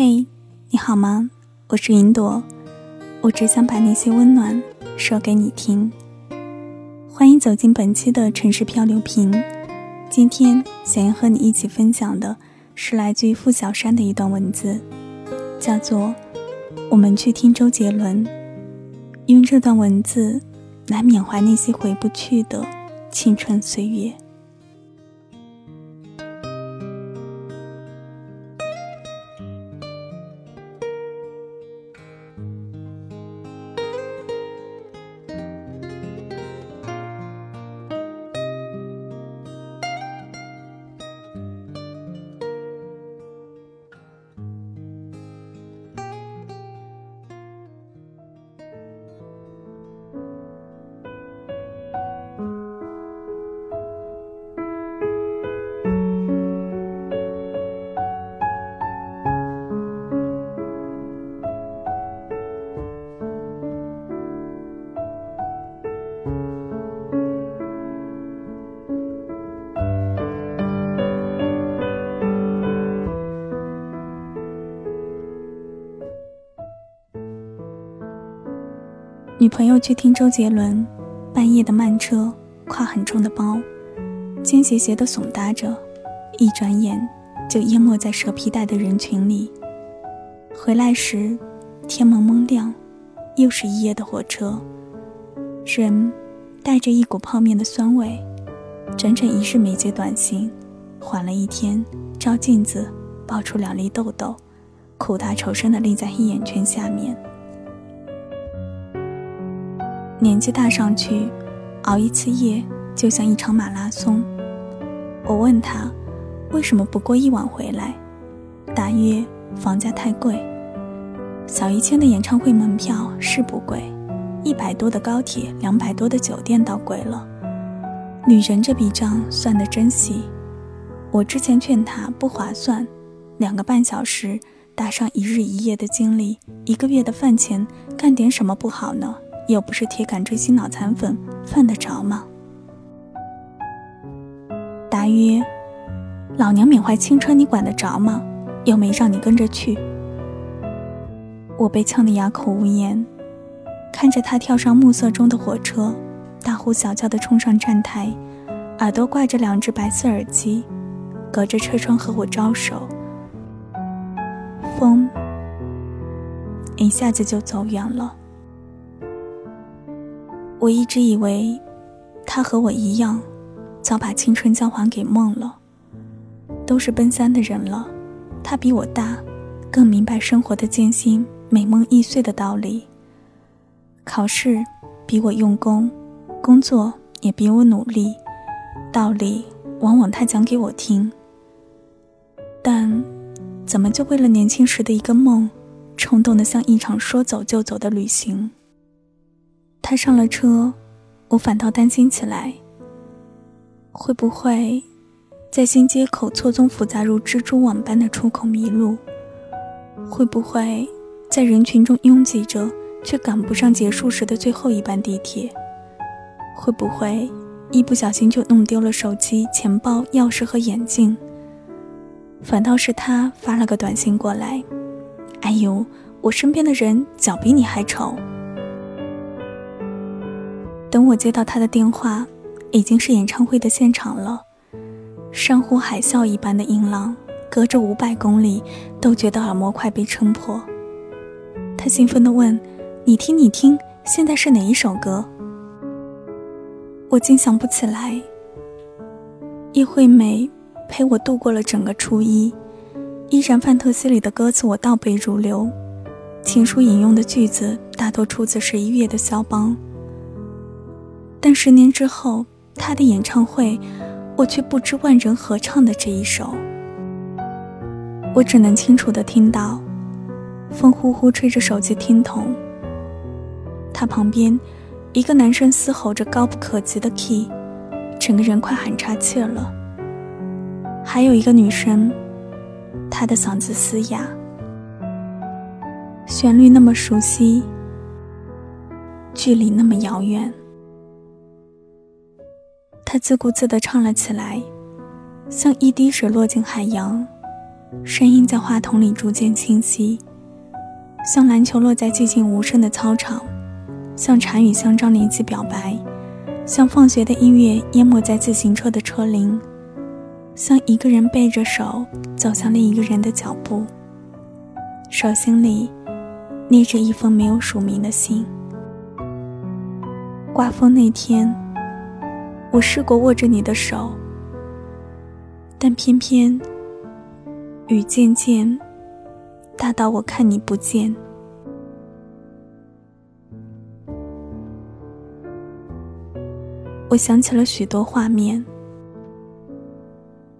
嘿，你好吗？我是云朵，我只想把那些温暖说给你听。欢迎走进本期的城市漂流瓶。今天想要和你一起分享的是来自于付小山的一段文字，叫做《我们去听周杰伦》，用这段文字来缅怀那些回不去的青春岁月。女朋友去听周杰伦，半夜的慢车，挎很重的包，肩斜斜的耸搭着，一转眼就淹没在蛇皮袋的人群里。回来时，天蒙蒙亮，又是一夜的火车，人带着一股泡面的酸味，整整一日没接短信，缓了一天，照镜子爆出两粒痘痘，苦大仇深的立在黑眼圈下面。年纪大上去，熬一次夜就像一场马拉松。我问他，为什么不过一晚回来？答曰：房价太贵。小一千的演唱会门票是不贵，一百多的高铁，两百多的酒店倒贵了。女人这笔账算得真细。我之前劝他不划算，两个半小时搭上一日一夜的经历，一个月的饭钱，干点什么不好呢？又不是铁杆追星脑残粉，犯得着吗？答曰：“老娘缅怀青春，你管得着吗？又没让你跟着去。”我被呛得哑口无言，看着他跳上暮色中的火车，大呼小叫地冲上站台，耳朵挂着两只白色耳机，隔着车窗和我招手。风一下子就走远了。我一直以为，他和我一样，早把青春交还给梦了。都是奔三的人了，他比我大，更明白生活的艰辛、美梦易碎的道理。考试比我用功，工作也比我努力，道理往往他讲给我听。但，怎么就为了年轻时的一个梦，冲动的像一场说走就走的旅行？他上了车，我反倒担心起来。会不会在新街口错综复杂如蜘蛛网般的出口迷路？会不会在人群中拥挤着却赶不上结束时的最后一班地铁？会不会一不小心就弄丢了手机、钱包、钥匙和眼镜？反倒是他发了个短信过来：“哎呦，我身边的人脚比你还丑。”等我接到他的电话，已经是演唱会的现场了。山呼海啸一般的音浪，隔着五百公里都觉得耳膜快被撑破。他兴奋地问：“你听，你听，现在是哪一首歌？”我竟想不起来。叶惠美陪我度过了整个初一，依然范特西里的歌词我倒背如流，情书引用的句子大多出自十一月的肖邦。但十年之后，他的演唱会，我却不知万人合唱的这一首。我只能清楚地听到，风呼呼吹着手机听筒。他旁边，一个男生嘶吼着高不可及的 key，整个人快喊岔气了。还有一个女生，她的嗓子嘶哑，旋律那么熟悉，距离那么遥远。他自顾自地唱了起来，像一滴水落进海洋，声音在话筒里逐渐清晰，像篮球落在寂静无声的操场，像茶语香樟联系表白，像放学的音乐淹没在自行车的车铃，像一个人背着手走向另一个人的脚步，手心里捏着一封没有署名的信。刮风那天，我试过握着你的手，但偏偏雨渐渐大到我看你不见。我想起了许多画面，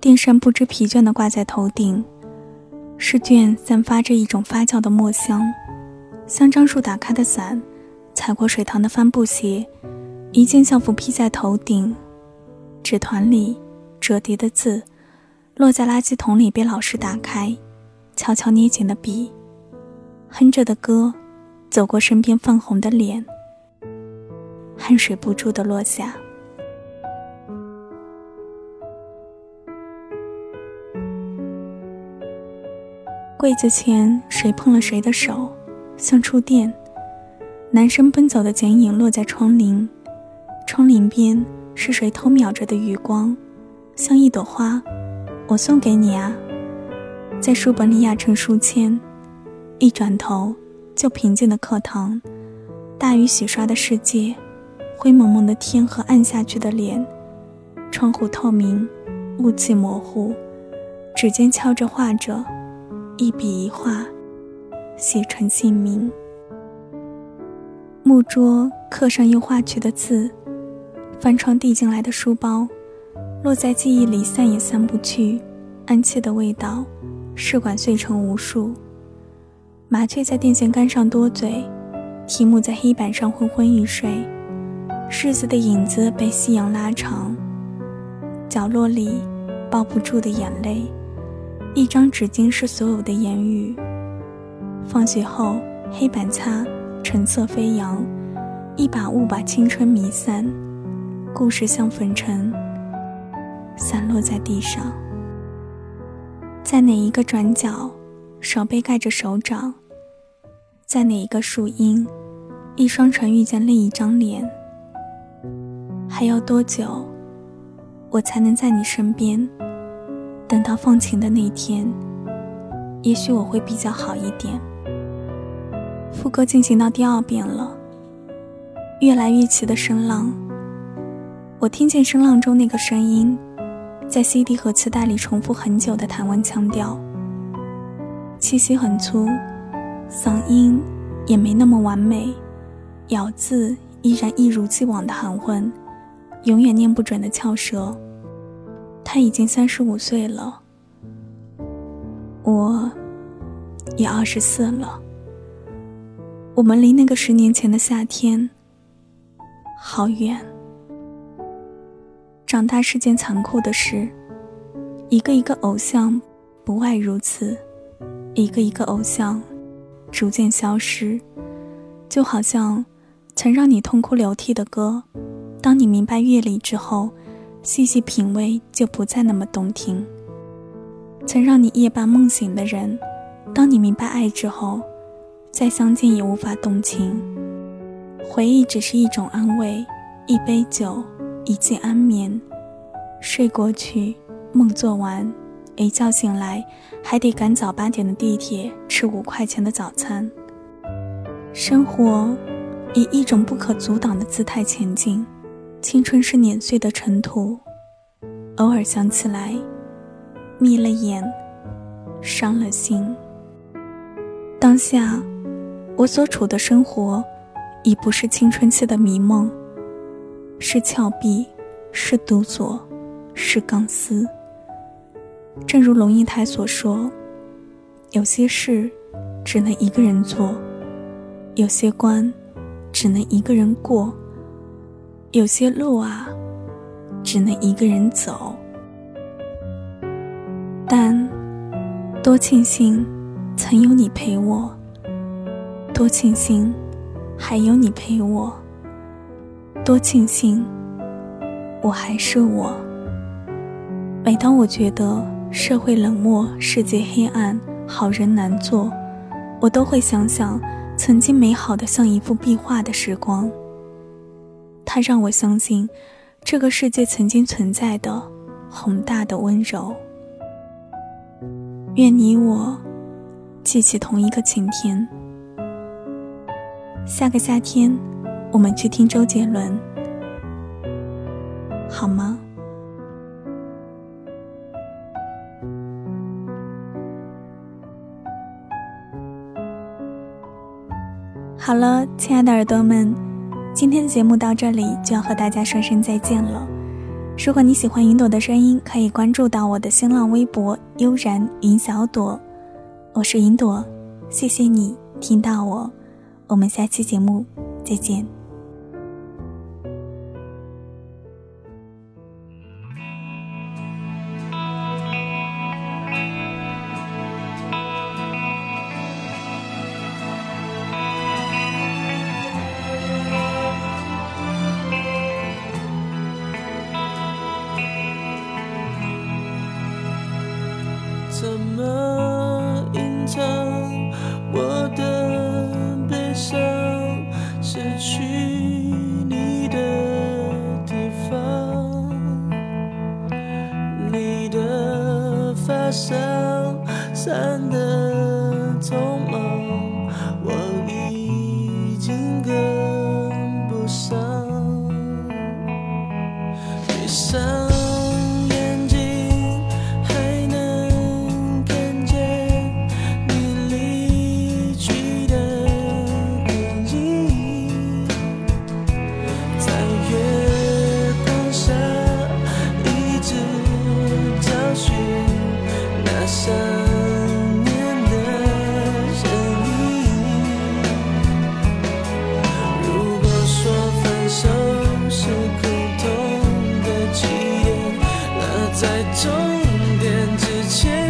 电扇不知疲倦地挂在头顶，试卷散发着一种发酵的墨香，香樟树打开的伞。踩过水塘的帆布鞋，一件校服披在头顶，纸团里折叠的字，落在垃圾桶里被老师打开，悄悄捏紧的笔，哼着的歌，走过身边泛红的脸，汗水不住的落下。柜子前谁碰了谁的手，像触电。男生奔走的剪影落在窗棂，窗棂边是谁偷瞄着的余光，像一朵花，我送给你啊。在书本里压成书签，一转头就平静的课堂，大雨洗刷的世界，灰蒙蒙的天和暗下去的脸，窗户透明，雾气模糊，指尖敲着画着，一笔一画，写成姓名。木桌刻上又画去的字，翻窗递进来的书包，落在记忆里散也散不去，安切的味道，试管碎成无数。麻雀在电线杆上多嘴，题目在黑板上昏昏欲睡，柿子的影子被夕阳拉长。角落里抱不住的眼泪，一张纸巾是所有的言语。放学后，黑板擦。橙色飞扬，一把雾把青春弥散，故事像粉尘，散落在地上。在哪一个转角，手背盖着手掌？在哪一个树荫，一双唇遇见另一张脸？还要多久，我才能在你身边？等到放晴的那天，也许我会比较好一点。副歌进行到第二遍了，越来越齐的声浪。我听见声浪中那个声音，在 CD 和磁带里重复很久的台湾腔调，气息很粗，嗓音也没那么完美，咬字依然一如既往的含混，永远念不准的翘舌。他已经三十五岁了，我也二十四了。我们离那个十年前的夏天好远。长大是件残酷的事，一个一个偶像不外如此，一个一个偶像逐渐消失，就好像曾让你痛哭流涕的歌，当你明白乐理之后，细细品味就不再那么动听；曾让你夜半梦醒的人，当你明白爱之后。再相见也无法动情，回忆只是一种安慰，一杯酒，一记安眠，睡过去，梦做完，一觉醒来，还得赶早八点的地铁，吃五块钱的早餐。生活以一种不可阻挡的姿态前进，青春是碾碎的尘土，偶尔想起来，眯了眼，伤了心。当下。我所处的生活，已不是青春期的迷梦，是峭壁，是独坐，是钢丝。正如龙应台所说：“有些事，只能一个人做；有些关，只能一个人过；有些路啊，只能一个人走。”但，多庆幸，曾有你陪我。多庆幸，还有你陪我。多庆幸，我还是我。每当我觉得社会冷漠，世界黑暗，好人难做，我都会想想曾经美好的像一幅壁画的时光。它让我相信，这个世界曾经存在的宏大的温柔。愿你我记起同一个晴天。下个夏天，我们去听周杰伦，好吗？好了，亲爱的耳朵们，今天的节目到这里就要和大家说声再见了。如果你喜欢云朵的声音，可以关注到我的新浪微博“悠然云小朵”，我是云朵，谢谢你听到我，我们下期节目再见。sun. 在终点之前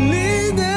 lonely it.